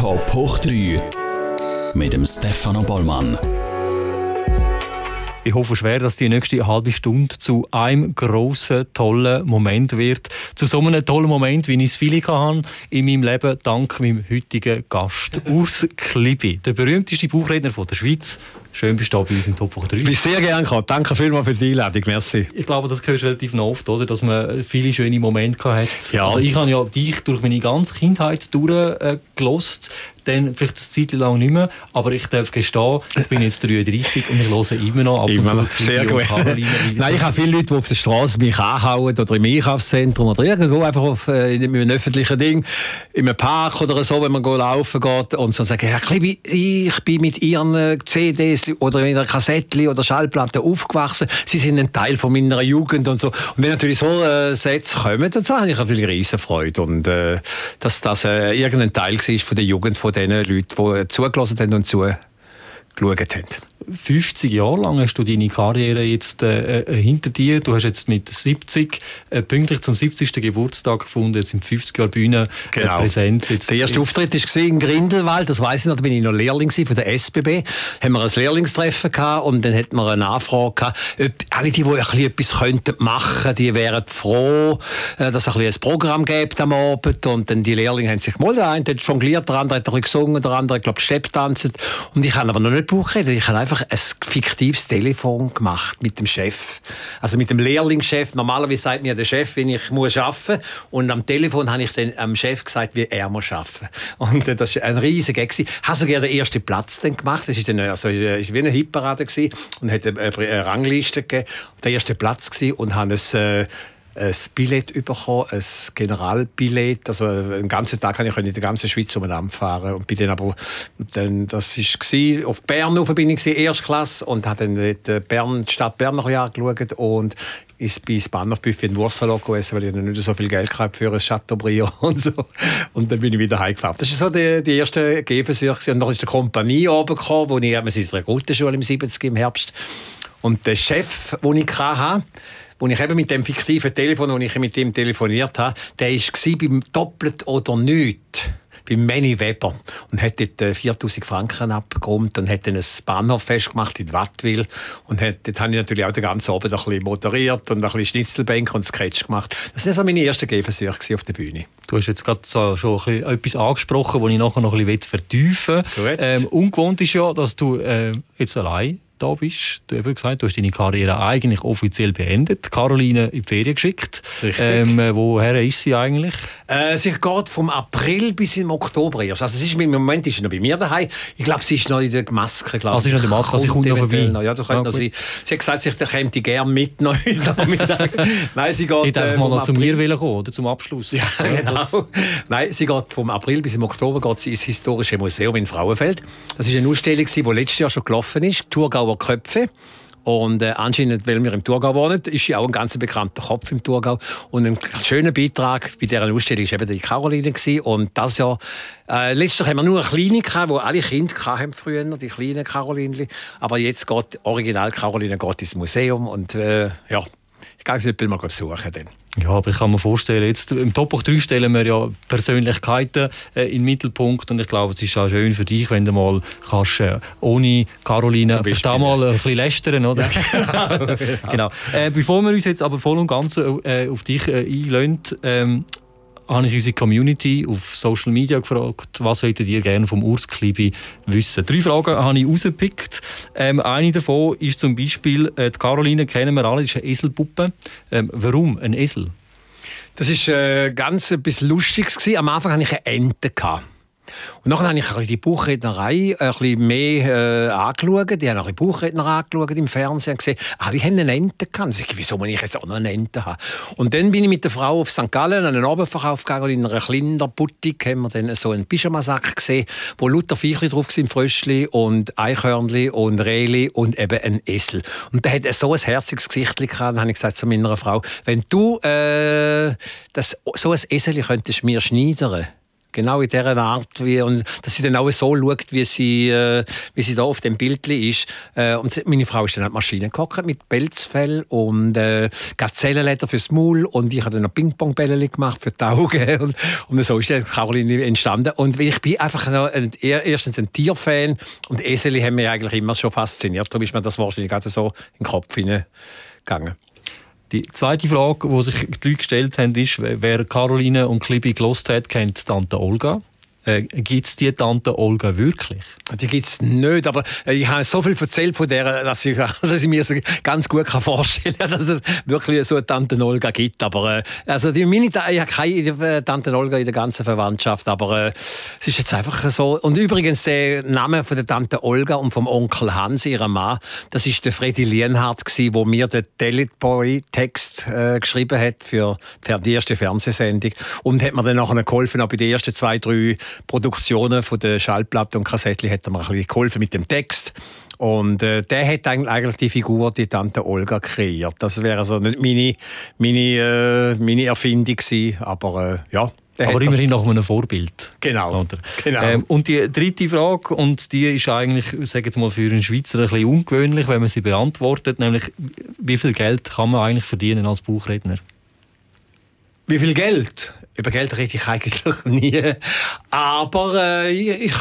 Top hoch 3 mit dem Stefano Bollmann. Ich hoffe schwer, dass die nächste halbe Stunde zu einem grossen, tollen Moment wird. Zu so einem tollen Moment, wie ich es viele hatte in meinem Leben, dank meinem heutigen Gast, Urs Klibi, der berühmteste Buchredner der Schweiz. Schön bist du bei uns im Top 3. Ich bin sehr gerne gekommen. Danke vielmals für die Einladung. Merci. Ich glaube, das gehört relativ oft, oder? dass man viele schöne Momente hat. Ja. Also ich habe ja dich durch meine ganze Kindheit durchgelost. Äh, dann vielleicht eine Zeit lang nicht mehr, aber ich darf gestehen, ich bin jetzt 33 und ich höre immer noch ab immer und zu. Sehr gut. Nein, ich habe viele Leute, die auf der Straße mich anhauen oder im Einkaufszentrum oder irgendwo einfach auf, äh, in einem öffentlichen Ding, in einem Park oder so, wenn man laufen geht und so sagen, Herr Klibi, ich bin mit Ihren CDs oder mit einer Kassette oder Schallplatte aufgewachsen. Sie sind ein Teil von meiner Jugend und so. Und wenn natürlich so äh, Sätze kommen, dann habe ich natürlich riesen Freude und äh, dass das äh, irgendein Teil war von der Jugend von den Leuten, die zugelassen haben und zugeschaut haben. 50 Jahre lang hast du deine Karriere jetzt äh, äh hinter dir. Du hast jetzt mit 70 äh, pünktlich zum 70. Geburtstag gefunden, jetzt im 50 Jahr Bühne äh, genau. Präsenz. Jetzt, der erste jetzt. Auftritt war in Grindelwald, das weiß ich noch, da bin ich noch Lehrling von der SBB. Haben wir ein Lehrlingstreffen gehabt und dann hatten wir eine Nachfrage gehabt, ob alle die, die ein bisschen etwas könnten machen, die wären froh, äh, dass es ein, ein Programm gibt am Abend und dann die Lehrlinge haben sich mal, der eine hat jongliert, der andere hat bisschen gesungen, der andere, glaube ich, Stepp tanzt und ich habe aber noch nicht Buch ich habe einfach ein fiktives Telefon gemacht mit dem Chef. Also mit dem Lehrlingschef. Normalerweise sagt mir der Chef, wenn ich muss arbeiten Und am Telefon habe ich dann am Chef gesagt, wie er muss arbeiten. Und äh, das war ein riesiger Gag. Ich habe sogar den ersten Platz dann gemacht. Das war dann, also, ist wie eine Hitparade und hat eine, eine Rangliste gegeben. Der erste Platz gewesen und habe es äh, ein Billett bekommen, ein Generalbillett. Also einen ganzen Tag konnte ich in der ganzen Schweiz umeinander fahren. Und bin dann aber, dann, das war auf Bern bin ich Erstklasse und habe dann die, Bern, die Stadt Bern noch angeschaut und ist bei Bahnhofbuffet in Wurzeln gegessen, weil ich nicht so viel Geld hatte für ein Chateaubriand und so. Und dann bin ich wieder heimgefahren. Das war so die, die erste Gehversuche. Und dann ist die Kompanie oben gekommen, wo ich, wir sind in der Grundschule im 70. im Herbst. Und der Chef, den ich hatte, wo ich eben mit dem fiktiven Telefon, wo ich mit ihm telefoniert habe, der war beim Doppelt oder Nichts beim Manny Weber und hat dort 4000 äh, Franken abgeräumt und hat dann ein Bahnhoffest gemacht in Wattwil und hat, dort habe ich natürlich auch den ganzen Abend ein bisschen moderiert und ein bisschen Schnitzelbänke und Sketch gemacht. Das waren so meine ersten Gehversuche auf der Bühne. Du hast jetzt gerade so schon ein etwas angesprochen, das ich nachher noch ein bisschen vertiefen will. Ähm, ungewohnt ist ja, dass du äh, jetzt allein da bist. Du hast gesagt, du hast deine Karriere eigentlich offiziell beendet. Caroline in die Ferien geschickt. Richtig. Ähm, äh, woher ist sie eigentlich? Äh, sie geht vom April bis im Oktober erst. Also ist, im Moment ist sie noch bei mir daheim. Ich glaube, sie ist noch in der Maske. Glaub. Also sie ist noch in der Maske, sie kommt noch vorbei. Noch. Ja, das könnte ja, sie, sie hat gesagt, sie käme gerne mit noch Nein, sie geht... Die äh, mal noch zu mir kommen, oder zum Abschluss. Ja, genau. Nein, sie geht vom April bis im Oktober geht sie ins Historische Museum in Frauenfeld. Das ist eine Ausstellung, die letztes Jahr schon gelaufen ist. Thurgau Thurgauer Köpfe. Und äh, anscheinend, weil wir im Thurgau wohnen, ist sie auch ein ganz bekannter Kopf im Thurgau. Und ein schöner Beitrag bei dieser Ausstellung war eben die Caroline. Gewesen. Und das Jahr, äh, letztes Jahr haben wir nur eine kleine gehabt, wo alle Kinder hatten früher, die kleinen Caroline. Aber jetzt geht Original Caroline ins Museum und äh, ja, ich gehe sie mal besuchen dann. Ja, aber ich kann mir vorstellen, jetzt im Top 3 stellen wir ja Persönlichkeiten äh, in den Mittelpunkt und ich glaube, es ist auch schön für dich, wenn du mal kannst, äh, ohne Caroline auch mal ein bisschen lästern, oder? Ja, genau. genau. Äh, bevor wir uns jetzt aber voll und ganz äh, auf dich äh, einlösen, ähm, habe ich unsere Community auf Social Media gefragt, was wolltet ihr gerne vom Urs Klibi wissen. Drei Fragen habe ich rausgepickt. Ähm, eine davon ist zum Beispiel, äh, die Caroline kennen wir alle, ist eine Eselpuppe. Ähm, warum ein Esel? Das war äh, ganz etwas Lustiges. Am Anfang hatte ich eine Ente. Gehabt. Und dann habe ich die Buchrednerei ein bisschen mehr äh, angeschaut. Die haben auch die Buchredner angeschaut im Fernsehen und gesehen, ah, die haben eine Ente gehabt. Ich, wieso muss ich jetzt auch noch eine Ente haben? Und dann bin ich mit der Frau auf St. Gallen an einen Abendverkauf gegangen. In einer kleinen Boutique haben wir dann so einen Pyjamasack gesehen, wo lauter Viechli drauf sind, Fröschli und Eichhörnli und Rehli und eben ein Esel. Und der hat so ein herziges Gesicht gehabt. Dann habe ich gesagt zu meiner Frau, wenn du äh, das, so ein Esel könntest mir schneidern Genau in dieser Art, wie, und dass sie dann auch so schaut, wie sie, äh, wie sie da auf dem Bild ist. Äh, und meine Frau ist dann an die Maschine gekocht mit Pelzfell und äh, Gazellenleder fürs Maul und ich habe dann noch Ping-Pong-Bälle gemacht für die Augen und, und so ist dann Caroline entstanden. Und ich bin einfach ein, erstens ein Tierfan und Eseli haben mich eigentlich immer schon fasziniert. Darum ist mir das wahrscheinlich gerade so in den Kopf hineingegangen. Die zweite Frage, die sich die Leute gestellt haben, ist, wer Caroline und Klibi gelost hat, kennt Tante Olga. Äh, gibt es die Tante Olga wirklich? Die gibt es nicht, aber äh, ich habe so viel erzählt von der, dass ich, dass ich mir so ganz gut kann vorstellen kann, dass es wirklich so eine Tante Olga gibt. Aber äh, also die, meine, ich habe keine äh, Tante Olga in der ganzen Verwandtschaft, aber äh, es ist jetzt einfach so. Und übrigens, der Name von der Tante Olga und vom Onkel Hans, ihrem Mann, das ist der Freddy Lienhardt, der mir den Dalit Boy Text äh, geschrieben hat für, die erste Fernsehsendung und hat mir dann nachher geholfen, auch bei den ersten zwei, drei Produktionen von der Schallplatte und Kassettchen hat er mir ein bisschen geholfen mit dem Text. Und äh, der hat eigentlich die Figur, die Tante Olga kreiert. Das wäre also nicht meine, meine, äh, meine Erfindung gewesen, aber äh, ja. Aber immerhin nach einem Vorbild. Genau. genau. Ähm, und die dritte Frage, und die ist eigentlich, sage jetzt mal, für einen Schweizer ein bisschen ungewöhnlich, wenn man sie beantwortet, nämlich, wie viel Geld kann man eigentlich verdienen als Buchredner? Wie viel Geld? Über Geld rede ich nie. Aber äh, ich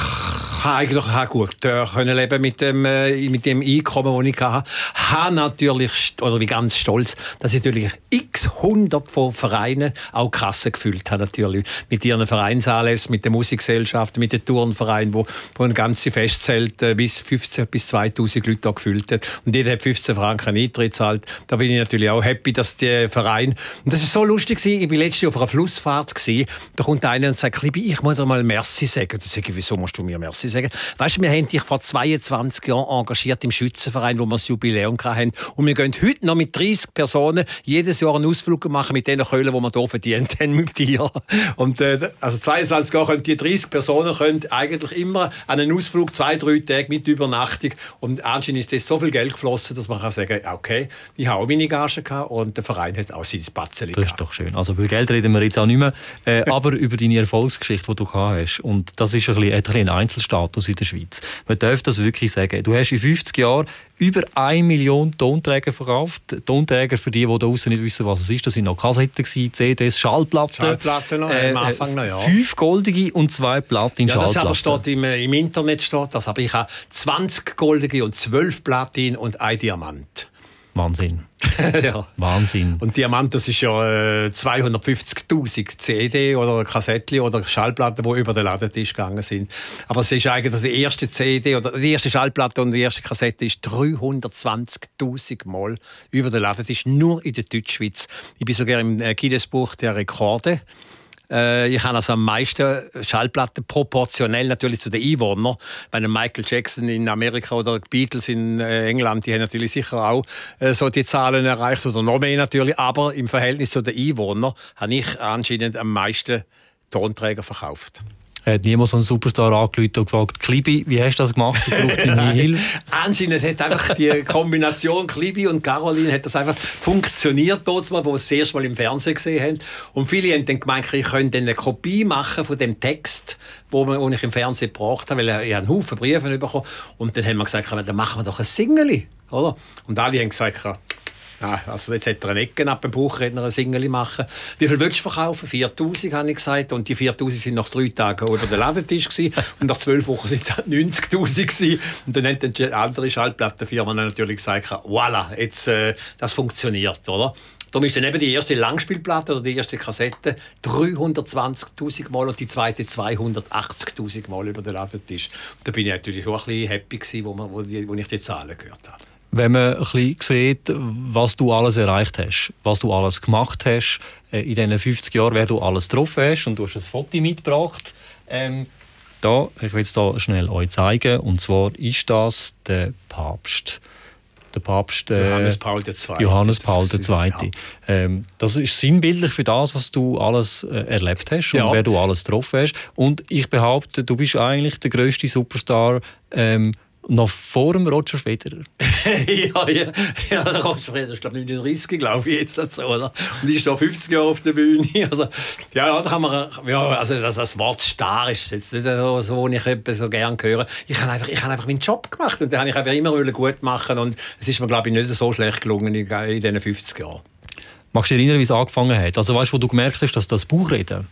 habe eigentlich gut können leben mit dem, äh, mit dem Einkommen, das ich hatte. Habe natürlich, oder bin ganz stolz, dass ich natürlich x hundert von Vereinen auch Kassen gefüllt habe, natürlich. Mit ihren Vereinsanlässen, mit den Musikgesellschaften, mit den Turnvereinen, wo, wo ein ganzes Festzelt äh, bis 15 bis 2000 Leute da gefüllt hat. Und jeder hat 15 Franken Eintritt gezahlt. Da bin ich natürlich auch happy, dass der Verein... Und das ist so lustig, ich war letztes Jahr auf einer Flussfahrt, da kommt einer und sagt, ich muss dir mal Merci sagen. Da sage ich, wieso musst du mir Merci sagen? Weißt du, wir haben dich vor 22 Jahren engagiert im Schützenverein, wo wir das Jubiläum hatten. Und wir gehen heute noch mit 30 Personen jedes Jahr einen Ausflug machen mit den Köln, die wir hier verdient haben mit dir. Und äh, also 22 Jahre können die 30 Personen können eigentlich immer an einen Ausflug zwei, drei Tage mit Übernachtung. Und anscheinend ist das so viel Geld geflossen, dass man kann sagen, okay, ich habe auch meine Gage gehabt und der Verein hat auch sein Batzeli Das ist doch schön. Also über Geld reden wir jetzt auch nicht mehr, äh, aber über deine Erfolgsgeschichte, die du gehabt hast. Und das ist ein bisschen, ein, bisschen ein Einzelstatus in der Schweiz. Man darf das wirklich sagen. Du hast in 50 Jahren über 1 Million Tonträger verkauft. Tonträger, für die, die da draußen nicht wissen, was es ist, das sind noch Kassetten, CDs, Schallplatten. Schallplatten noch, äh, am Anfang noch, ja. Fünf goldige und zwei Platin-Schallplatten. Ja, das aber steht im, äh, im Internet, steht das. Aber ich habe 20 goldige und 12 Platin und ein Diamant. Wahnsinn. ja. Wahnsinn. Und Diamant, das ist ja äh, 250.000 CD oder Kassettchen oder Schallplatten, die über den Ladentisch gegangen sind. Aber es ist eigentlich die erste CD oder die erste Schallplatte und die erste Kassette ist 320.000 Mal über den Ladentisch, nur in der Deutschschweiz. Ich bin sogar im äh, Guinness-Buch der Rekorde. Äh, ich habe also am meisten Schallplatten proportionell natürlich zu den Einwohnern. Bei Michael Jackson in Amerika oder die Beatles in äh, England, die haben natürlich sicher auch äh, so die Zahlen erreicht oder noch mehr natürlich. Aber im Verhältnis zu den Einwohnern habe ich anscheinend am meisten Tonträger verkauft hat niemand so einen Superstar angerufen und gefragt, Klibi, wie hast du das gemacht? Ich brauche deine Hilfe. Anscheinend hat einfach die Kombination Klibi und Caroline hat das einfach funktioniert, wo wir es das erste Mal im Fernsehen gesehen haben. Und viele haben dann gemeint, ich könnte eine Kopie machen von dem Text, wir, ich im Fernsehen gebracht habe, weil ich einen Haufen Briefe bekommen Und dann haben wir gesagt, dann machen wir doch ein Single. Oder? Und alle haben gesagt, ja, also jetzt hat er eine Ecke ab dem Buchredner ein Single machen. Wie viel willst du verkaufen? 4000 habe ich gesagt. Und die 4000 sind nach drei Tagen über den Ladentisch gewesen. Und nach zwölf Wochen sind es 90.000 gewesen. Und dann hat die andere Schallplattenfirma natürlich gesagt, voilà, jetzt, äh, das funktioniert, oder? Darum ist dann eben die erste Langspielplatte oder die erste Kassette 320.000 Mal und die zweite 280.000 Mal über den Ladentisch. Da bin ich natürlich auch ein bisschen happy gewesen, wo, wo ich die Zahlen gehört habe wenn man ein bisschen sieht, was du alles erreicht hast, was du alles gemacht hast, äh, in diesen 50 Jahren, wer du alles getroffen hast und du hast ein Foto mitgebracht. Ähm, da, ich will es da schnell euch zeigen. Und zwar ist das der Papst. Der Papst äh, Johannes Paul II. Johannes Paul II. Ja. Ähm, das ist sinnbildlich für das, was du alles äh, erlebt hast und ja. wer du alles getroffen hast. Und ich behaupte, du bist eigentlich der größte Superstar ähm, Noch vor dem Roger Federer? ja, ja, ja, der Roger Federer ist, glaube ich, 39, glaube ich, jetzt. Also, oder? Und ich ist noch 50 Jahre auf der Bühne. Also, ja, da kann man, ja, also das, das Wort Star ist jetzt nicht so, so ich so gerne höre. Ich habe einfach, ich habe einfach meinen Job gemacht und den habe ich einfach immer gut machen und es ist mir, glaube ich, nicht so schlecht gelungen in, in diesen 50 Jahren. Magst du dich erinnern, wie es angefangen hat? Also weißt du, wo du gemerkt hast, dass das Buchreden,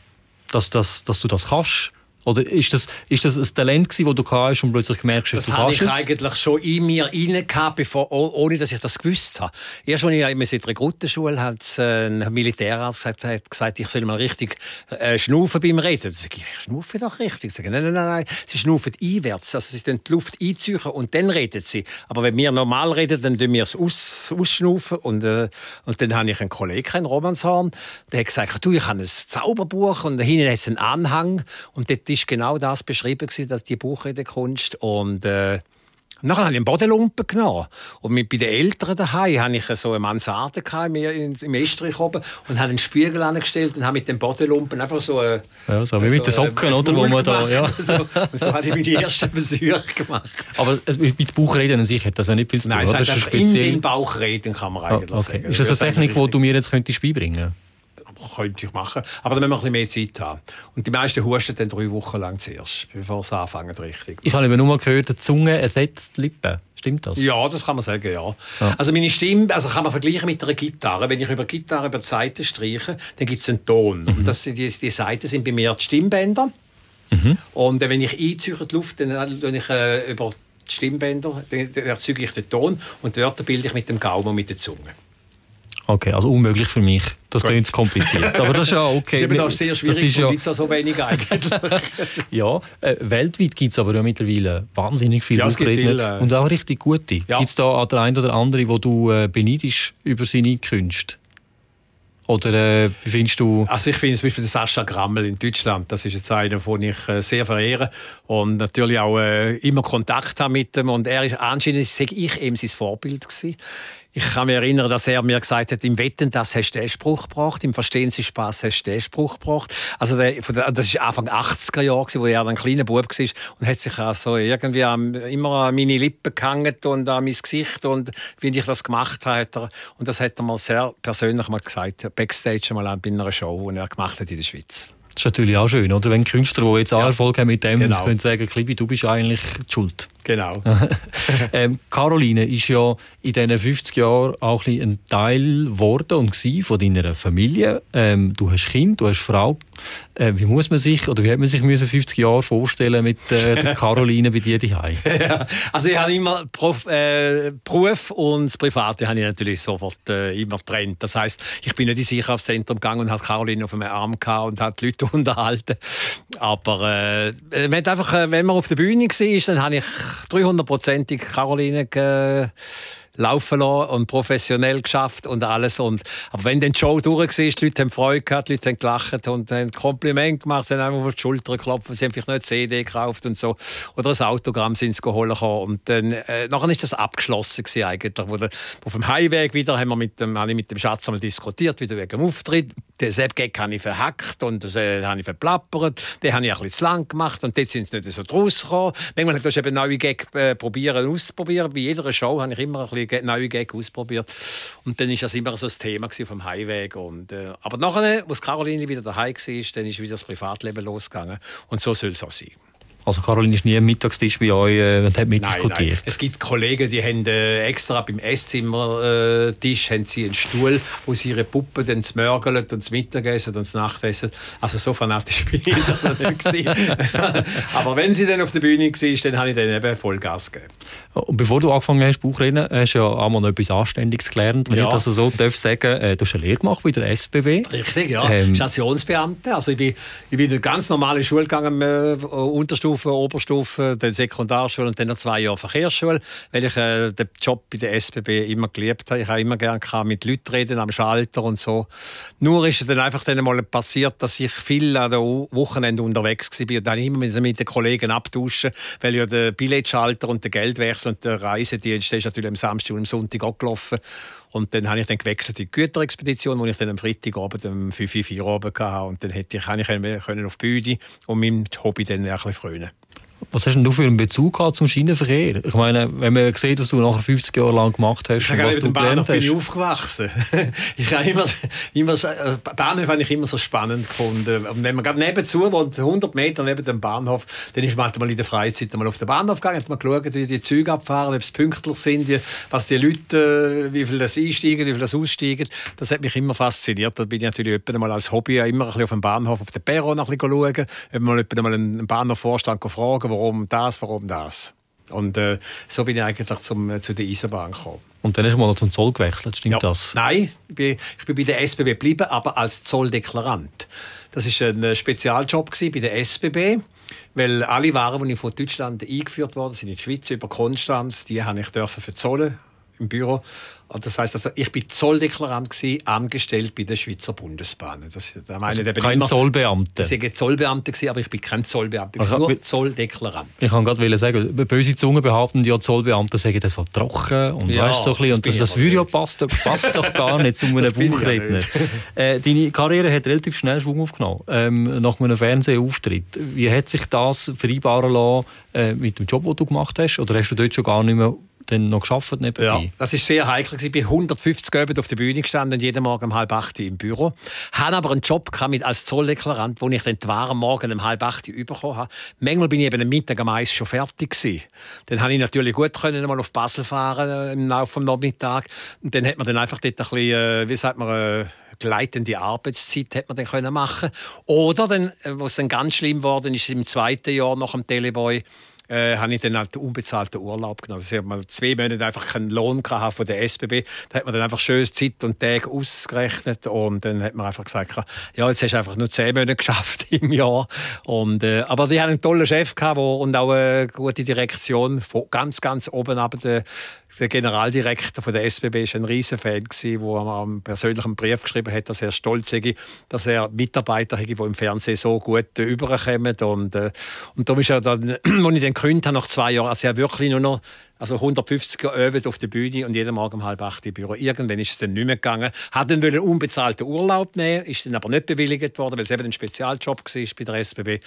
dass, dass, dass du das kannst? Oder ist das, ist das ein Talent, das du hast und plötzlich gemerkt hast, das du kannst Das habe ich eigentlich schon in mir rein bevor, ohne dass ich das gewusst habe. Erst als ich in der Rekrutenschule hat ein Militärarzt gesagt, hat gesagt, ich soll mal richtig äh, schnaufen beim Reden. Da sage ich, ich schnaufe doch richtig. Ich sage, nein, nein, nein, nein, sie schnaufen einwärts. Also sie dann die Luft einziehen und dann reden sie. Aber wenn wir normal reden, dann tun wir es aus, ausschnaufen. Und, äh, und dann habe ich einen Kollegen, einen Romanshorn, der hat gesagt, du, ich habe ein Zauberbuch und hinten hat es einen Anhang und dort ist genau das beschrieben, dass die Buchredekunst und äh, Nachher habe ich einen Bodenlumpen genommen. Und mit, bei den Eltern daheim hatte ich so eine Mansarde im Estrich oben und habe einen Spiegel angestellt und habe mit dem Bodenlumpen einfach so eine, Ja, so wie so mit den Socken, oder? Wo man da, ja. so, so habe ich meine ersten Versuche gemacht. Aber mit Bauchreden an sich hat das ja nicht viel zu tun, Nein, das, das ist speziell... in den Bauchreden kann man eigentlich oh, okay. sagen. Ist das eine Technik, die du mir jetzt könntest beibringen könntest? Könnte ich machen. Aber dann müssen wir ein bisschen mehr Zeit haben. Und die meisten husten dann drei Wochen lang zuerst, bevor sie anfangen richtig. Ich habe eben nur mal gehört, die Zunge ersetzt die Lippen. Stimmt das? Ja, das kann man sagen, ja. ja. Also meine Stimme, also kann man vergleichen mit einer Gitarre. Wenn ich über Gitarre über die Seiten streiche, dann gibt es einen Ton. Mhm. Und das, die, die Seiten sind bei mir die Stimmbänder. Mhm. Und wenn ich einziehe die Luft, dann tue ich äh, über die Stimmbänder, dann erzeuge ich den Ton und die Wörter bilde ich mit dem Gaumen und mit der Zunge. Okay, also unmöglich für mich. Das klingt zu kompliziert. Aber das ist ja okay. Das ist eben sehr schwierig, das ist ja, so, so wenig eigentlich. ja, äh, weltweit gibt es aber ja mittlerweile wahnsinnig viele ja, Ausredner. Äh, und auch richtig gute. Ja. Gibt es da der ein oder andere, wo du äh, beneidest über seine Künste? Oder äh, wie findest du? Also ich finde zum Beispiel den Sascha Grammel in Deutschland, das ist jetzt einer, den ich äh, sehr verehre und natürlich auch äh, immer Kontakt habe mit ihm und er ist anscheinend, sage ich, eben sein Vorbild gewesen. Ich kann mich erinnern, dass er mir gesagt hat, im Wetten, das hast du den Spruch gebracht, im Verstehen Sie Spaß hast du den Spruch gebracht. Also der, das war Anfang 80er Jahre, wo er ein kleiner Bub war und hat sich also irgendwie immer an meine Lippen gehangen und an mein Gesicht und wie ich das gemacht habe. Und das hat er mir sehr persönlich mal gesagt, backstage mal bei einer Show, die er gemacht hat in der Schweiz. Das ist natürlich auch schön, oder? Wenn Künstler, die jetzt auch ja. Erfolg haben mit dem, genau. können sagen, Klibi, du bist eigentlich die schuld. Genau. ähm, Caroline ist ja in diesen 50 Jahren auch ein, Teil geworden und von deiner Familie. Ähm, du hast Kind, du hast Frau. Äh, wie muss man sich oder wie hat man sich 50 Jahre vorstellen mit äh, der Caroline bei dir daheim? ja, also ich habe immer Prof, äh, Beruf und das Private habe ich natürlich sofort äh, immer getrennt. Das heißt, ich bin nicht ins Einkaufszentrum gegangen und habe Caroline auf einem Arm gehabt und hat die Leute unterhalten. Aber äh, wenn, einfach, äh, wenn man auf der Bühne war, dann habe ich 300-prozentig Caroline laufen lassen und professionell geschafft und alles. Und, aber wenn dann die Show durch war, die Leute haben Freude gehabt, die Leute haben gelacht und haben Kompliment gemacht, sie haben einfach auf die Schulter geklopft, sie haben vielleicht nicht eine CD gekauft und so. Oder ein Autogramm sind sie geholt. Und dann, äh, nachher ist das abgeschlossen gewesen, eigentlich. Der, auf dem Highway wieder haben wir mit dem, habe ich mit dem Schatz einmal diskutiert, wieder wegen dem Auftritt. Den Sepp-Gag habe ich verhackt und das äh, habe ich verplappert. Den habe ich ein bisschen zu lang gemacht und dort sind sie nicht so draus gekommen. Manchmal habe ich eben neue Gag äh, probieren, ausprobieren. Bei jeder Show habe ich immer ein bisschen neue Gag ausprobiert. Und dann war das immer so ein Thema vom Highway. Und, äh, aber nachher, als Caroline wieder daheim war, dann ist wieder das Privatleben losgegangen. Und so soll es auch sein. Also Caroline ist nie am Mittagstisch bei euch äh, und hat mitdiskutiert? Nein, nein. Es gibt Kollegen, die haben äh, extra beim Esszimmertisch äh, haben sie einen Stuhl, wo sie ihre Puppen dann zmörgeln und das Mittagessen und das Nachtessen. Also so fanatisch bin ich nicht Aber wenn sie dann auf der Bühne war, dann habe ich dann eben Vollgas gegeben. Und bevor du angefangen hast, Bauchreden, hast du ja einmal noch etwas Anständiges gelernt. Wenn ja. ich das so darf sagen äh, du hast eine Lehre gemacht bei der SBB. Richtig, ja. Ähm, Stationsbeamte. Also ich bin, ich bin in eine ganz normale Schule gegangen, äh, Unterstufe Oberstufe, Oberstufe, dann Sekundarschule und dann noch zwei Jahre Verkehrsschule, weil ich äh, den Job bei der SBB immer geliebt habe. Ich habe immer gerne mit Leuten reden am Schalter und so. Nur ist es dann einfach dann mal passiert, dass ich viel an den Wochenende unterwegs war und dann immer mit den Kollegen abtauschen, weil ja der Billetschalter und der Geldwechsel und der Reisedienst ist natürlich am Samstag und am Sonntag auch gelaufen. Und dann habe ich dann gewechselt in die Güterexpedition, wo ich dann am Freitagabend um 5 Uhr oben hatte. Und dann hätte ich, ich können auf die Bühne und meinem Hobby dann ein bisschen frönen. Was hast denn du für einen Bezug zum Schienenverkehr? Ich meine, wenn man sieht, was du nachher 50 Jahre lang gemacht hast, ich was du gelernt hast. bin ich aufgewachsen. ich habe immer, immer, äh, Bahnhof habe ich immer so spannend gefunden. Und wenn man gerade nebenzu wohnt, 100 Meter neben dem Bahnhof, dann ist man halt mal in der Freizeit mal auf den Bahnhof gegangen, hat man geschaut, wie die Züge abfahren, ob es pünktlich sind, was die Leute, äh, wie viel das einsteigen, wie viel das aussteigen. Das hat mich immer fasziniert. Da bin ich natürlich mal als Hobby immer ein bisschen auf dem Bahnhof, auf den Perron ein bisschen schauen, mal, mal einen Bahnhofvorstand fragen, warum das, warum das. Und äh, so bin ich eigentlich zum, äh, zu der Eisenbahn gekommen. Und dann hast du mal noch zum Zoll gewechselt, stimmt ja. das? Nein, ich bin, ich bin bei der SBB geblieben, aber als Zolldeklarant. Das war ein äh, Spezialjob bei der SBB, weil alle Waren, die von Deutschland eingeführt wurden, sind in die Schweiz über Konstanz, die habe ich dürfen verzollen im Büro. Das heißt also, ich bin Zolldeklarant gewesen, angestellt bei der Schweizer Bundesbahn. Das, da meine also kein immer, Zollbeamter. Ich war Zollbeamter gewesen, aber ich bin kein Zollbeamter, also, nur Zolldeklarant. Ich kann gerade sagen, böse Zungen behaupten, ja Zollbeamte sagen das so trocken und ja, weißt so ein bisschen, und das, das ja passt, passt doch gar nicht zu einem Buchredner. äh, deine Karriere hat relativ schnell Schwung aufgenommen ähm, nach einem Fernsehauftritt. Wie hat sich das vereinbaren lassen äh, mit dem Job, den du gemacht hast, oder hast du dort schon gar nicht mehr dann noch geschafft nebenbei? Ja, das ist sehr heikel. Ich bin 150 Abend auf der Bühne gestanden, jeden Morgen um halb acht im Büro. Hatte aber einen Job als Zolldeklarant, wo ich dann die Waren morgen um halb acht bekommen habe. Manchmal bin ich eben am Mittag am Eis schon fertig gewesen. Dann habe ich natürlich gut können mal auf Basel fahren äh, im Laufe des Nachmittags. Und dann hat man dann einfach dort ein bisschen, äh, wie sagt man, äh, gleitende Arbeitszeit hat man dann können machen. Oder dann, was dann ganz schlimm geworden ist, im zweiten Jahr nach dem Teleboy äh, habe ich dann halt unbezahlten Urlaub genommen. Also ich habe mal zwei Monate einfach keinen Lohn von der SBB. Da hat man dann einfach schön Zeit und Tage ausgerechnet und dann hat man einfach gesagt, ja, jetzt hast du einfach nur zehn Monate geschafft im Jahr. Und, äh, aber die haben einen tollen Chef gehabt, wo, und auch eine gute Direktion von ganz, ganz oben ab der der Generaldirektor von der SBB war ein riesen Fan, der einen persönlichen Brief geschrieben hat, dass er stolz sei, dass er Mitarbeiter hat, die im Fernsehen so gut überkommen. Und, äh, und darum ist er dann, als ich dann gekündigt habe, nach zwei Jahren, also er wirklich nur noch also 150 geübt auf der Bühne und jeden Morgen um halb acht im Büro. Irgendwann ist es dann nicht mehr gegangen. Hat dann einen unbezahlten Urlaub nehmen, ist dann aber nicht bewilligt worden, weil es eben ein Spezialjob war bei der SBB.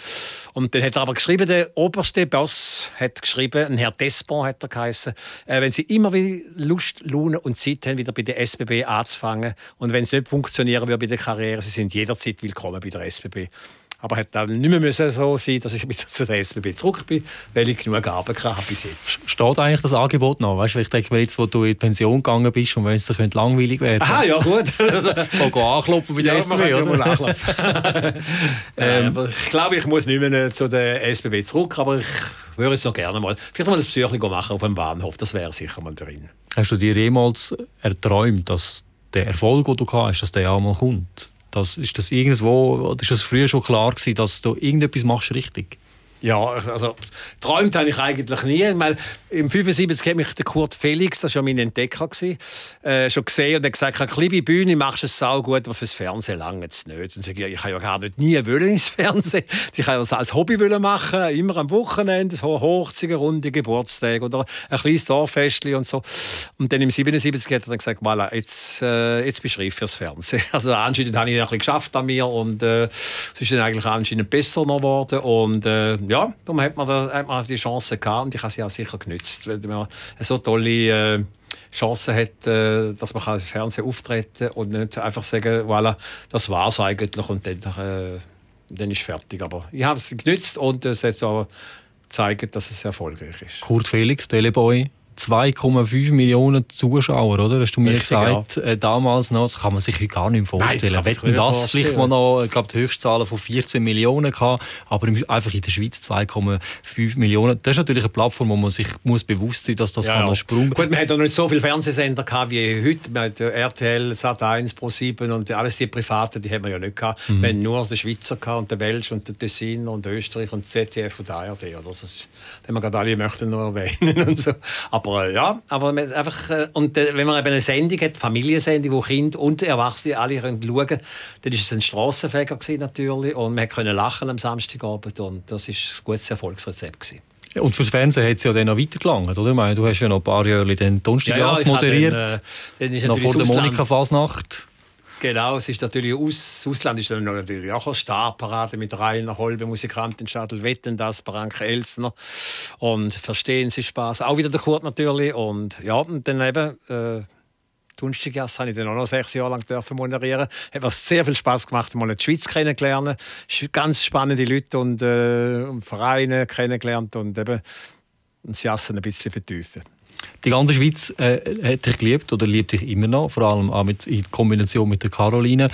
Und dann hat er aber geschrieben, der oberste Boss hat geschrieben, ein Herr Despon hat er geheißen, äh, wenn Sie immer wieder Lust, Laune und Zeit haben, wieder bei der SBB anzufangen und wenn es nicht funktionieren würde bei der Karriere, Sie sind jederzeit willkommen bei der SBB. Aber es hätte nicht mehr müssen so sein dass ich wieder zu der SBB zurück bin, weil ich genug Arbeit hatte bis jetzt. Steht eigentlich das Angebot noch? Weißt du, ich denke jetzt, wo du in die Pension gegangen bist und wenn es dir langweilig wäre. Aha, ja gut. Mal anklopfen bei der ja, SBB, oder? ähm, aber ich glaube, ich muss nicht mehr zu der SBB zurück, aber ich würde es noch gerne mal. Vielleicht mal das Psyche machen auf dem Bahnhof, das wäre sicher mal drin. Hast du dir jemals erträumt, dass der Erfolg, den du hast, dass der auch mal kommt? Das, ist das irgendwo, oder ist das früher schon klar gewesen, dass du irgendetwas machst richtig? Ja, also träumt habe ich eigentlich nie. Ich meine, Im 75 hat mich der Kurt Felix, das war ja mein Entdecker, äh, schon gesehen und hat gesagt, eine kleine Bühne machst du es sau gut, aber fürs Fernsehen lange es nicht. Und ich, ich habe ja gar nicht nie wollen ins Fernsehen. Ich habe das als Hobby wollen machen, immer am Wochenende, so Hochzeiten, runde Geburtstage oder ein kleines Dorffestchen und so. Und dann im 77 hat er dann gesagt, voilà, jetzt, äh, jetzt bist du reif fürs Fernsehen. Also anscheinend habe ich ein bisschen geschafft an mir und äh, es ist dann eigentlich anscheinend besser geworden und äh, ja, darum hat man, da, hat man die Chance gehabt und ich habe sie auch sicher genützt, weil man so tolle äh, Chance hat, äh, dass man im Fernsehen auftreten kann und nicht einfach sagen, voilà, das war es eigentlich und dann, äh, dann ist fertig. Aber ich habe es genützt und es hat auch gezeigt, dass es erfolgreich ist. Kurt Felix, Teleboy, 2,5 Millionen Zuschauer, oder? Hast du mir Richtig, gesagt, ja. äh, damals noch. Das kann man sich heute gar nicht mehr vorstellen. Nein, Wetten das vorstellen. vielleicht mal noch, ich glaube, die Höchstzahlen von 14 Millionen gehabt, aber einfach in der Schweiz 2,5 Millionen. Das ist natürlich eine Plattform, wo man sich muss bewusst sein, dass das ja, kann ja. Sprung. Gut, man hat noch nicht so viele Fernsehsender gehabt wie heute. Man hat RTL, Sat1, Pro7 und alles die Privaten, die haben wir ja nicht gehabt. Mhm. Wir haben nur den Schweizer gehabt und den Welsch und den Tessin und Österreich und ZDF und ARD. Oder? Das ist, wenn wir gerade alle möchten nur erwähnen und so. Aber aber ja, aber einfach, äh, und äh, wenn man eben eine Sendung hat, Familiensendung, wo Kinder und Erwachsene alle können schauen können, dann war es ein Strassenfeger natürlich und man konnte lachen am Samstagabend und das war ein gutes Erfolgsrezept. Gewesen. Und fürs Fernsehen hat es ja dann noch weitergelangt, oder? Ich meine, du hast ja noch ein paar Jahre den Donnerstag ja, ja, moderiert, dann, äh, dann noch vor der Monika Fasnacht. Genau, es ist natürlich aus, Ausland ist dann natürlich auch eine Starparade mit Rainer Holbe, Musikanten Stadel Wetten, das Branke Elsner und Verstehen Sie Spaß. Auch wieder der Kurt natürlich und ja, und dann eben äh, Dunstigas habe ich dann auch noch sechs Jahre lang dürfen moderieren. Hat mir sehr viel Spaß gemacht, mal die Schweiz kennenzulernen. Ganz spannende Leute und, äh, und Vereine kennengelernt und eben das Jassen ein bisschen vertiefen. Die ganze Schweiz äh, hat dich geliebt oder liebt dich immer noch, vor allem auch mit, in Kombination mit der Caroline.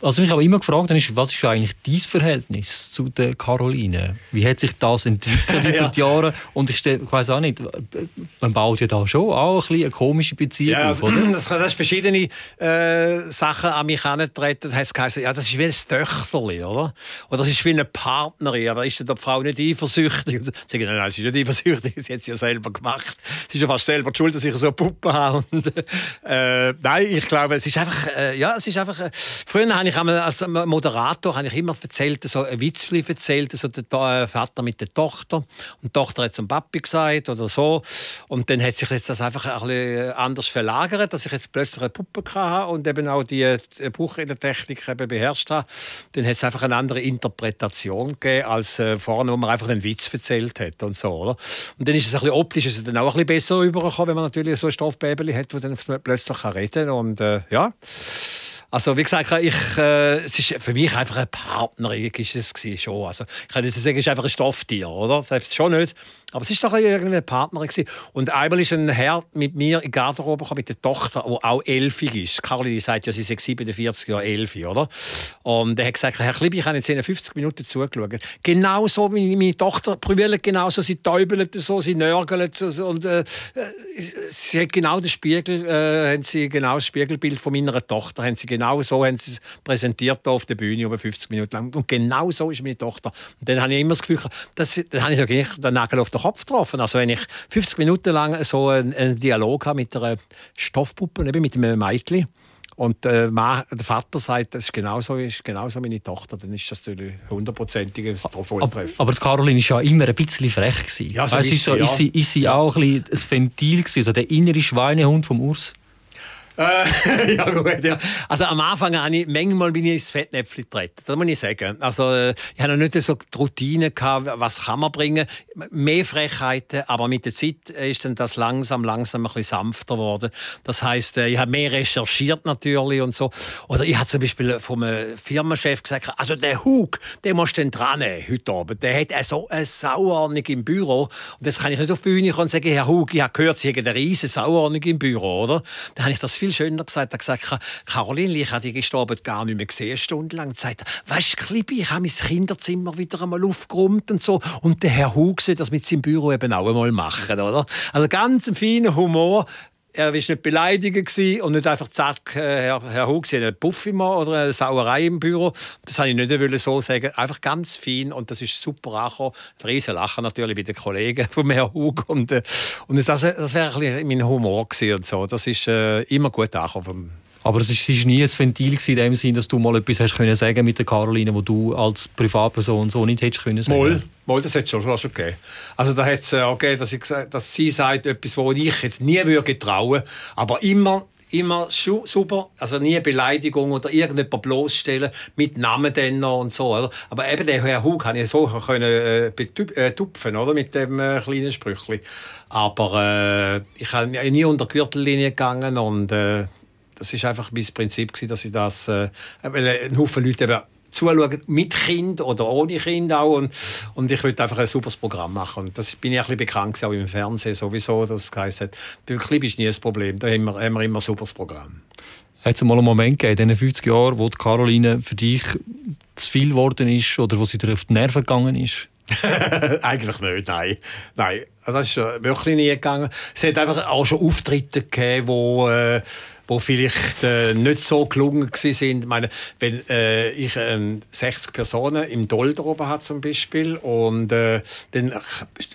Was mich aber immer gefragt ist, was ist eigentlich dein Verhältnis zu der Caroline? Wie hat sich das entwickelt über ja. die Jahre? Und ich, ich weiß auch nicht, man baut ja da schon auch ein eine komische Beziehung ja, auf, oder? Das, das verschiedene äh, Sachen an mich herangetreten. Da heißt ja, das ist wie ein Töchterli, oder? Oder das ist wie eine Partnerin. Aber ist die Frau nicht eifersüchtig? Sie sagen, nein, nein, sie ist nicht eifersüchtig, sie hat es ja selber gemacht. Sie ist ja fast selber schuld, dass ich so eine Puppe habe. Und, äh, nein, ich glaube, es ist einfach, äh, ja, es ist einfach, äh, früher habe ich als Moderator habe ich immer erzählt, so ein Witz erzählt, so der Vater mit der Tochter. Und die Tochter hat zum Papi gesagt oder so. Und dann hat sich jetzt das einfach ein bisschen anders verlagert, dass ich jetzt plötzlich eine Puppe hatte und eben auch die Buchredetechnik eben beherrscht habe. Dann hat es einfach eine andere Interpretation gegeben, als äh, vorne, wo man einfach den Witz erzählt hat und so. Oder? Und dann ist es ein bisschen optisch ist es dann auch ein bisschen besser übergekommen, wenn man natürlich so ein Stoffbäbeli hat, wo dann plötzlich reden kann. Und äh, ja. Also wie gesagt, ich, äh, es ist für mich einfach eine Partnerin ist es schon. Also ich kann nicht sagen, es ist einfach ein Stofftier, oder? Selbst schon nicht. Aber es war doch irgendwie eine Partnerin. Gewesen. Und einmal ist ein Herr mit mir in Garderobe mit der Tochter, die auch elfig ist. Caroline sagt ja, sie sei 47 Jahre elf, oder? Und er hat gesagt, Herr Klibi, ich habe jetzt 50 Minuten zugeschaut. Genau so wie meine Tochter brüllt, genau so, sie täubelt so, sie nörgelt so. Und äh, sie hat genau das Spiegel, äh, haben sie genau das Spiegelbild von meiner Tochter, haben sie genau so haben sie präsentiert auf der Bühne über 50 Minuten lang. Und genau so ist meine Tochter. Und dann habe ich immer das Gefühl, das, dann habe ich wirklich den Nagel auf den Kopf getroffen. Also wenn ich 50 Minuten lang so einen, einen Dialog habe mit einer Stoffpuppe, mit einem Mädchen, und äh, der Vater sagt, das ist genauso, ist genauso meine Tochter, dann ist das natürlich hundertprozentig Volltreffer. Aber, aber Caroline war ja immer ein bisschen frech. Gewesen. Ja, so weißt, ist, so, ja. ist, sie, ist sie auch ein, ein Ventil, gewesen, so der innere Schweinehund vom Urs? Äh, ja, gut, ja. Also am Anfang habe ich manchmal bin ich ins Fettnäpfchen getreten, das muss ich sagen. Also äh, ich noch nicht so die Routine, gehabt, was kann man bringen. Mehr Frechheiten, aber mit der Zeit ist dann das langsam, langsam ein bisschen sanfter geworden. Das heisst, äh, ich habe mehr recherchiert natürlich und so. Oder ich habe zum Beispiel vom Firmenchef gesagt, also der Hug, den musst du dann dran heute Abend. Der hat so eine Sauordnung im Büro. Und jetzt kann ich nicht auf die Bühne kommen und sagen, Herr Hug, ich habe gehört, Sie haben eine riesige Sauordnung im Büro, oder? Dann habe ich das schöner gesagt. Er hat gesagt, Caroline, ich habe die gestorben gar nicht mehr gesehen, stundenlang. Er sagt, weißt du, Klippi, ich habe mein Kinderzimmer wieder einmal aufgeräumt und so. Und der Herr Hug soll das mit seinem Büro eben auch einmal machen, oder? Also ganz ein feiner Humor er war nicht beleidigt und nicht einfach zack, äh, Herr, Herr Hug, Sie haben einen Puff immer oder eine Sauerei im Büro. Das wollte ich nicht so sagen. Einfach ganz fein und das ist super angekommen. Ein riesen Lachen natürlich bei den Kollegen von Herrn Hug. Und, äh, und das, das wäre mein Humor gewesen und so. Das ist äh, immer gut angekommen aber es war nie ein Ventil in dem Sinn, dass du mal etwas hast können sagen mit der Caroline, wo du als Privatperson so nicht hättest können sagen. Mal, mal das hat es schon, schon gegeben. Also da hat es äh, auch gegeben, dass, ich, dass sie sagt etwas, wo ich jetzt nie würde trauen, aber immer immer super, also nie Beleidigung oder irgendjemand bloßstellen mit Namen dann noch und so, oder? Aber eben der Herr Hug kann ich so können äh, betupfen, äh, oder? Mit dem äh, kleinen Sprüchli. Aber äh, ich bin nie unter Gürtellinie gegangen und äh, das ist einfach mein Prinzip dass ich das, äh, ein Haufen Leute eben zuschauen, mit Kind oder ohne Kind auch. Und, und ich wollte einfach ein super Programm machen. Und das bin ich ein bisschen bekannt, auch im Fernsehen sowieso, dass es geheißen hat, Clip ist nie das Problem, da haben wir, haben wir immer ein super Programm. Hat es mal einen Moment gegeben, in diesen 50 Jahren, wo die Caroline für dich zu viel geworden ist oder wo sie dir auf die Nerven gegangen ist? Eigentlich nicht, nein. nein. Also das ist wirklich nie gegangen. Es hat einfach auch schon Auftritte gegeben, wo... Äh, wo vielleicht äh, nicht so gelungen sind. Ich meine, wenn äh, ich äh, 60 Personen im Dolder oben habe zum Beispiel und äh, dann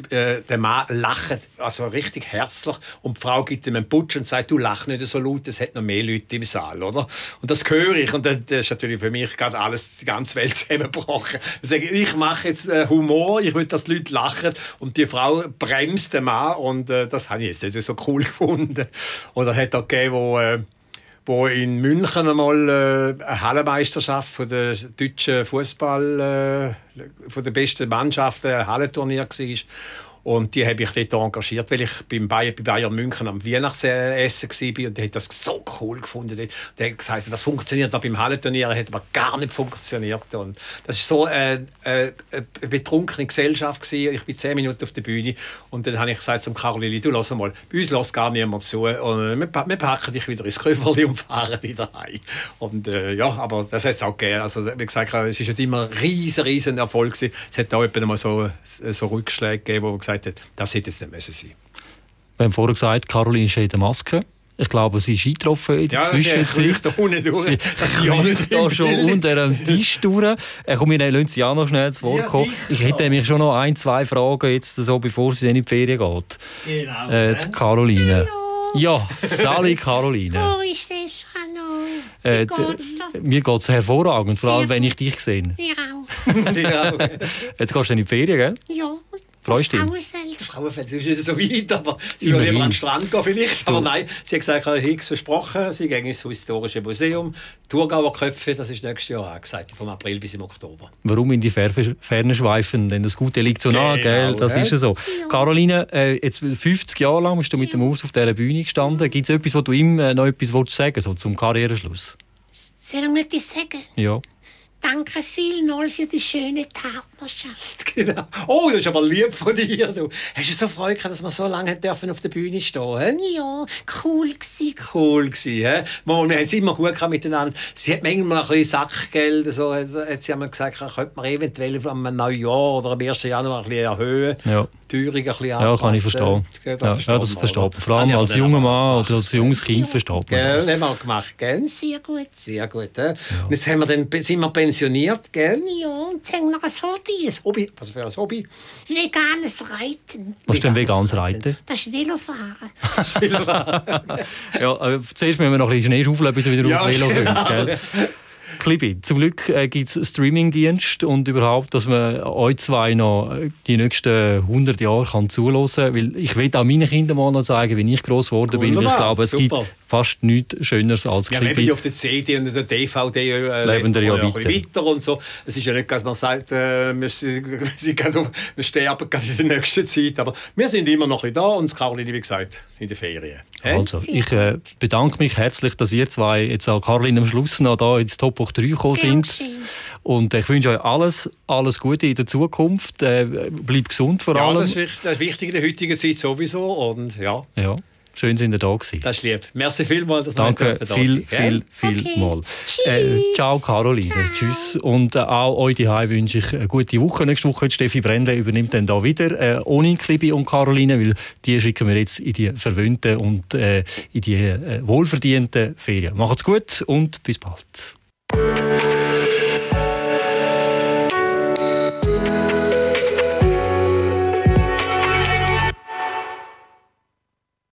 äh, der Mann lacht also richtig herzlich und die Frau gibt ihm einen Putsch und sagt, du lach nicht so laut, es hat noch mehr Leute im Saal, oder? Und das höre ich und dann, das ist natürlich für mich gerade alles, die ganze Welt zusammengebrochen. Ich, ich mache jetzt äh, Humor, ich will, dass die Leute lachen und die Frau bremst den Mann und äh, das habe ich jetzt nicht so cool gefunden. Oder hat auch gegeben, wo äh, wo in München einmal äh, eine Hallenmeisterschaft von der deutschen Fußball äh, von der besten Mannschaft ein Hallenturnier war. Und die habe ich dort engagiert, weil ich beim Bayern, bei Bayern München am Weihnachtsessen war und die hat das so cool gefunden. Der hat gesagt, das funktioniert auch beim Hallenturnier, hat aber gar nicht funktioniert. Und das war so eine, eine, eine betrunkene Gesellschaft. Ich bin zehn Minuten auf der Bühne und dann habe ich gesagt zum Carolili, du lass mal, bei uns lässt gar niemand zu und wir, packen dich wieder ins Köfferli und fahren wieder heim. Und äh, ja, aber das hat es auch gegeben. Also, wie gesagt, es war immer ein riesen, riesen Erfolg. Es hat auch mal so, so Rückschläge gegeben, wo gesagt hat, das hätte es nicht müssen sein. Wir haben vorher gesagt, Caroline ist in der Maske. Ich glaube, sie ist eingetroffen in der ja, Zwischenzeit. Da unten durch. Sie, sie da schon unter dem Tisch durch. Äh, komm, wir lassen sie auch noch schnell zu Wort kommen. Ja, ich hätte nämlich schon noch ein, zwei Fragen, jetzt, so, bevor sie in die Ferien geht. Genau. Äh, Caroline. Hallo. Ja, Sally Caroline. Wo ist das? Hallo. Äh, mir geht es hervorragend, vor allem wenn ich dich sehe. Mir auch. Jetzt gehst du in die Ferien, gell? Ja. Freust du dich? Frauenfeld, es ist nicht so weit, aber sie würde lieber an den Strand gehen vielleicht. Aber nein, sie hat gesagt, ich habe versprochen, sie gehen ins Historische Museum. Thurgauer Köpfe, das ist nächstes Jahr angesagt, vom April bis im Oktober. Warum in die Ferne schweifen? Denn das Gute liegt so nah, genau, gell? Das ist ja so. Ja. Caroline, äh, jetzt 50 Jahre lang bist du mit dem Maus auf dieser Bühne gestanden. Gibt es etwas, was du ihm äh, noch etwas willst sagen so zum Karriereschluss? Soll ich etwas sagen? Ja. Danke vielmals für die schöne Partnerschaft. Genau. Oh, das ist aber lieb von dir. Du hast du so Freude gehabt, dass wir so lange dürfen auf der Bühne stehen Ja, cool gewesen. Cool he? Wir, haben es immer gut miteinander. Sie hat manchmal ein bisschen Sackgeld. So, hat sie gesagt, könnte man eventuell am Neujahr oder am 1. Januar ein bisschen erhöhen. Ja. Teuerung ein bisschen Ja, kann ich verstehen. Ja, das ja, das versteht man. Vor allem als junger Mann oder als junges Kind versteht man das. Gell, haben wir gemacht, gell? Sehr gut. Sehr gut. He? Ja. Und jetzt haben wir dann, sind wir pensioniert, gell? Ja, und jetzt haben wir noch ein Hobby. Ein Hobby? Was für ein Hobby? Veganes Reiten. Was ist denn veganes Reiten? Das ist Velofahren. ja, aber zuerst müssen wir noch ein bisschen Schnee schaufeln, bis wir wieder ja, aufs Velo genau. kommen, gell? Klibi, zum Glück äh, gibt es Streamingdienst und überhaupt, dass man euch zwei noch äh, die nächsten 100 Jahre kann zuhören kann. Weil ich will auch meinen Kindern mal noch zeigen, wie ich groß geworden bin. Ich glaube, es Super. gibt fast nichts Schöneres als. Ja, leben auf der CD und der DVD äh, leben ja weiter. weiter. und so. Es ist ja nicht, dass man sagt, äh, wir, sie wir sterben in der nächsten Zeit. Aber wir sind immer noch da und Caroline, wie gesagt, in den Ferien. Also, ich äh, bedanke mich herzlich, dass ihr zwei, jetzt auch Caroline am Schluss noch da ins Top 3 gekommen sind. Und ich wünsche euch alles, alles Gute in der Zukunft. Äh, bleibt gesund vor allem. Ja, das ist, das ist wichtig in der heutigen Zeit sowieso. Und, ja. ja. Schön, sind ihr da gewesen. Das ist lieb. Merci vielmals, dass Danke da viel, viel, viel, okay. mal. Äh, ciao, Caroline. Ciao. Tschüss. Und äh, auch euch daheim wünsche ich eine gute Woche. Nächste Woche Steffi Brändle übernimmt dann da wieder äh, ohne Klibi und Caroline, weil die schicken wir jetzt in die verwöhnten und äh, in die äh, wohlverdienten Ferien. Macht's gut und bis bald.